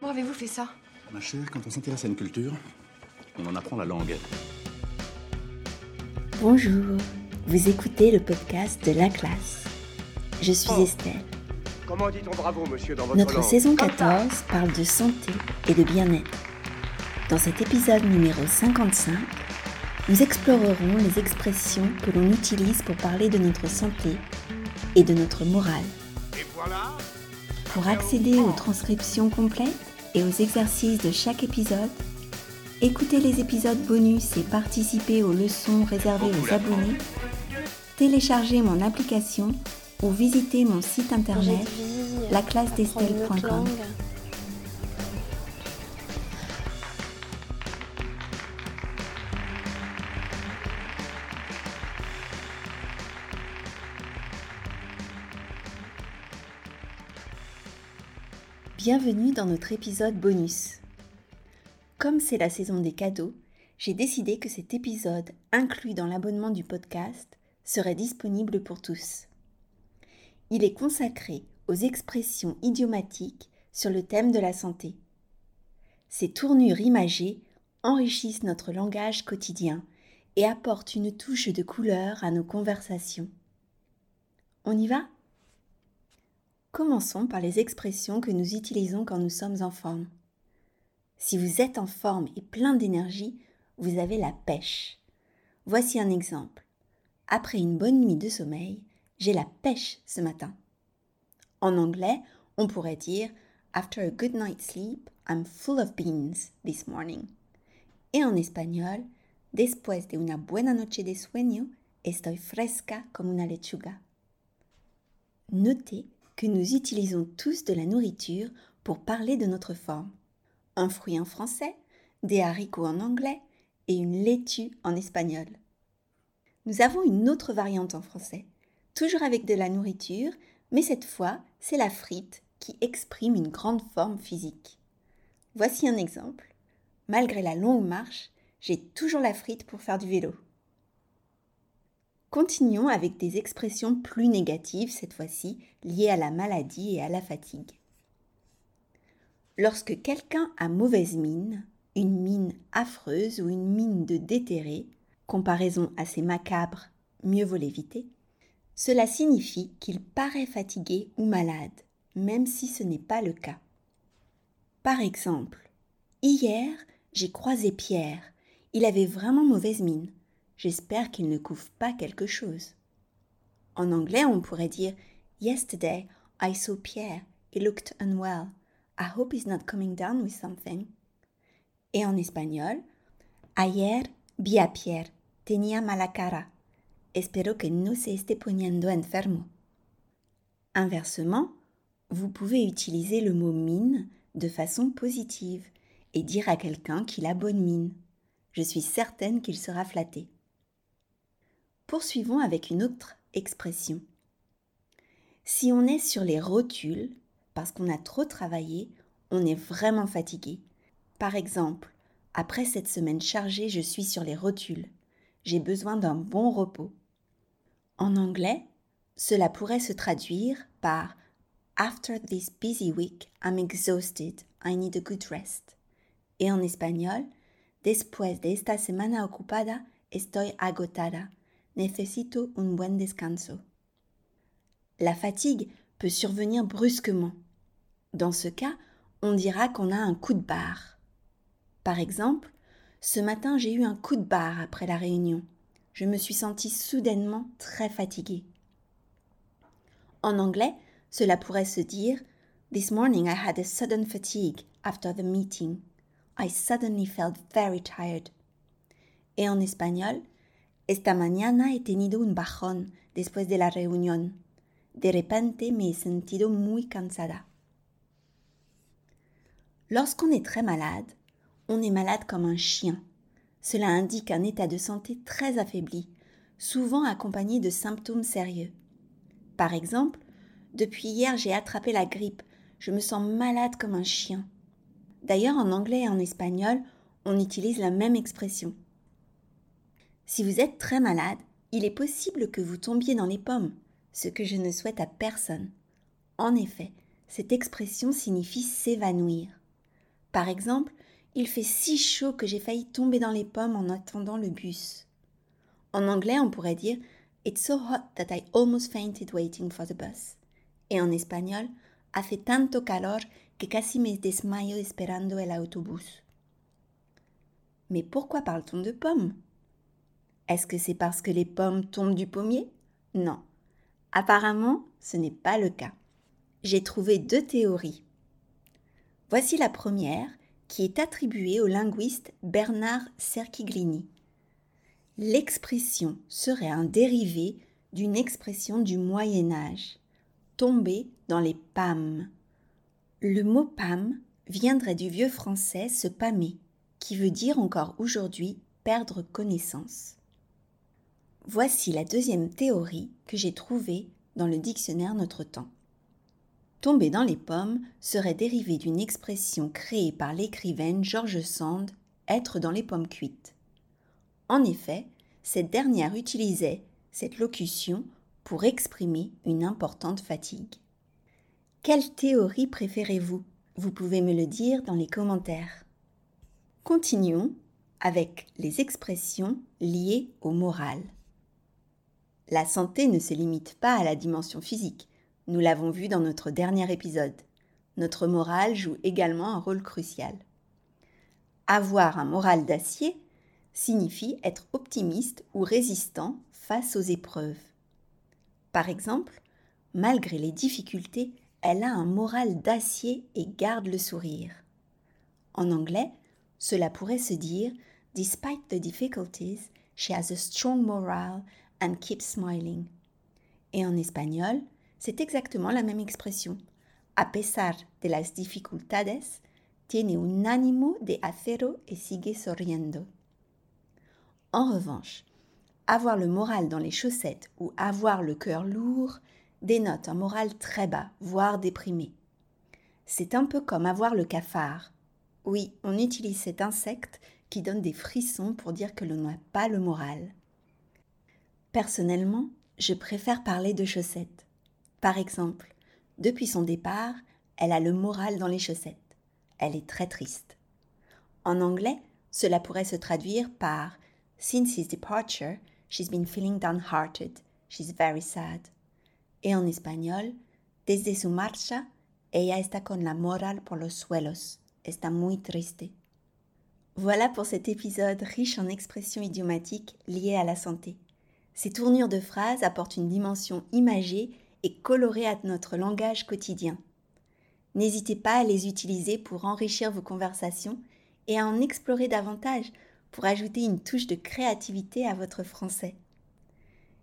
Comment avez-vous fait ça? Ma chère, quand on s'intéresse à une culture, on en apprend la langue. Bonjour, vous écoutez le podcast de La Classe. Je suis Oh. Estelle. Comment dit-on bravo, monsieur, dans votre Notre langue? saison Comme ça. 14 parle de santé et de bien-être. Dans cet épisode numéro 55, nous explorerons les expressions que l'on utilise pour parler de notre santé et de notre morale. Et voilà Pour accéder aux transcriptions complètes et aux exercices de chaque épisode, écoutez les épisodes bonus et participez aux leçons réservées aux abonnés, téléchargez mon application ou visitez mon site internet laclassedestelle.com. Bienvenue dans notre épisode bonus. Comme c'est la saison des cadeaux, j'ai décidé que cet épisode, inclus dans l'abonnement du podcast, serait disponible pour tous. Il est consacré aux expressions idiomatiques sur le thème de la santé. Ces tournures imagées enrichissent notre langage quotidien et apportent une touche de couleur à nos conversations. On y va? Commençons par les expressions que nous utilisons quand nous sommes en forme. Si vous êtes en forme et plein d'énergie, vous avez la pêche. Voici un exemple. Après une bonne nuit de sommeil, j'ai la pêche ce matin. En anglais, on pourrait dire After a good night's sleep, I'm full of beans this morning. Et en espagnol, Después de una buena noche de sueño, estoy fresca como una lechuga. Notez que nous utilisons tous de la nourriture pour parler de notre forme. Un fruit en français, des haricots en anglais et une laitue en espagnol. Nous avons une autre variante en français, toujours avec de la nourriture, mais cette fois, c'est la frite qui exprime une grande forme physique. Voici un exemple. Malgré la longue marche, j'ai toujours la frite pour faire du vélo. Continuons avec des expressions plus négatives, cette fois-ci liées à la maladie et à la fatigue. Lorsque quelqu'un a mauvaise mine, une mine affreuse ou une mine de déterré, comparaison assez macabre, mieux vaut l'éviter, cela signifie qu'il paraît fatigué ou malade, même si ce n'est pas le cas. Par exemple, hier, j'ai croisé Pierre. Il avait vraiment mauvaise mine. J'espère qu'il ne couvre pas quelque chose. En anglais, on pourrait dire Yesterday, I saw Pierre. He looked unwell. I hope he's not coming down with something. Et en espagnol, Ayer vi a Pierre. Tenía mala cara. Espero que no se esté poniendo enfermo. Inversement, vous pouvez utiliser le mot mine de façon positive et dire à quelqu'un qu'il a bonne mine. Je suis certaine qu'il sera flatté. Poursuivons avec une autre expression. Si on est sur les rotules, parce qu'on a trop travaillé, on est vraiment fatigué. Par exemple, après cette semaine chargée, je suis sur les rotules. J'ai besoin d'un bon repos. En anglais, cela pourrait se traduire par After this busy week, I'm exhausted. I need a good rest. Et en espagnol, Después de esta semana ocupada, estoy agotada. Necesito un buen descanso. La fatigue peut survenir brusquement. Dans ce cas, on dira qu'on a un coup de barre. Par exemple, ce matin j'ai eu un coup de barre après la réunion. Je me suis sentie soudainement très fatiguée. En anglais, cela pourrait se dire This morning I had a sudden fatigue after the meeting. I suddenly felt very tired. Et en espagnol, Esta mañana he tenido un bajón después de la reunión. De repente me he sentido muy cansada. Lorsqu'on est très malade, on est malade comme un chien. Cela indique un état de santé très affaibli, souvent accompagné de symptômes sérieux. Par exemple, depuis hier j'ai attrapé la grippe, je me sens malade comme un chien. D'ailleurs, en anglais et en espagnol, on utilise la même expression. Si vous êtes très malade, il est possible que vous tombiez dans les pommes, ce que je ne souhaite à personne. En effet, cette expression signifie s'évanouir. Par exemple, il fait si chaud que j'ai failli tomber dans les pommes en attendant le bus. En anglais, on pourrait dire It's so hot that I almost fainted waiting for the bus. Et en espagnol, Hace tanto calor que casi me desmayo esperando el autobús. Mais pourquoi parle-t-on de pommes? Est-ce que c'est parce que les pommes tombent du pommier? Non. Apparemment, ce n'est pas le cas. J'ai trouvé deux théories. Voici la première qui est attribuée au linguiste Bernard Cerchiglini. L'expression serait un dérivé d'une expression du Moyen Âge, tomber dans les pâmes. Le mot pâme viendrait du vieux français se pâmer, qui veut dire encore aujourd'hui perdre connaissance. Voici la deuxième théorie que j'ai trouvée dans le dictionnaire Notre Temps. Tomber dans les pommes serait dérivé d'une expression créée par l'écrivaine George Sand, être dans les pommes cuites. En effet, cette dernière utilisait cette locution pour exprimer une importante fatigue. Quelle théorie préférez-vous? Vous pouvez me le dire dans les commentaires. Continuons avec les expressions liées au moral. La santé ne se limite pas à la dimension physique, nous l'avons vu dans notre dernier épisode. Notre moral joue également un rôle crucial. Avoir un moral d'acier signifie être optimiste ou résistant face aux épreuves. Par exemple, malgré les difficultés, elle a un moral d'acier et garde le sourire. En anglais, cela pourrait se dire Despite the difficulties, she has a strong morale and keeps smiling. Et en espagnol, c'est exactement la même expression. A pesar de las dificultades, tiene un ánimo de acero y sigue sonriendo. En revanche, avoir le moral dans les chaussettes ou avoir le cœur lourd dénote un moral très bas, voire déprimé. C'est un peu comme avoir le cafard. Oui, on utilise cet insecte qui donne des frissons pour dire que l'on n'a pas le moral. Personnellement, je préfère parler de chaussettes. Par exemple, depuis son départ, elle a le moral dans les chaussettes. Elle est très triste. En anglais, cela pourrait se traduire par Since his departure, she's been feeling downhearted. She's very sad. Et en espagnol, Desde su marcha, ella está con la moral por los suelos. Está muy triste. Voilà pour cet épisode riche en expressions idiomatiques liées à la santé. Ces tournures de phrases apportent une dimension imagée et colorée à notre langage quotidien. N'hésitez pas à les utiliser pour enrichir vos conversations et à en explorer davantage pour ajouter une touche de créativité à votre français.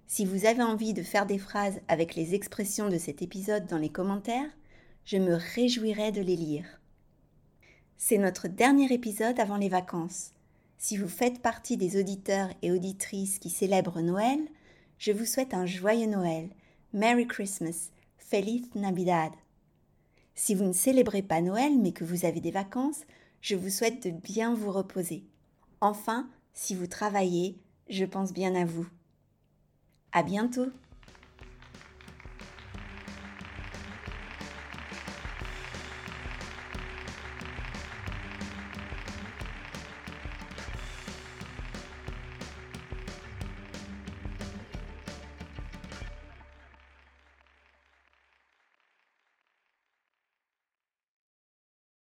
Si vous avez envie de faire des phrases avec les expressions de cet épisode dans les commentaires, je me réjouirai de les lire. C'est notre dernier épisode avant les vacances. Si vous faites partie des auditeurs et auditrices qui célèbrent Noël, je vous souhaite un joyeux Noël. Merry Christmas. Feliz Navidad. Si vous ne célébrez pas Noël mais que vous avez des vacances, je vous souhaite de bien vous reposer. Enfin, si vous travaillez, je pense bien à vous. À bientôt!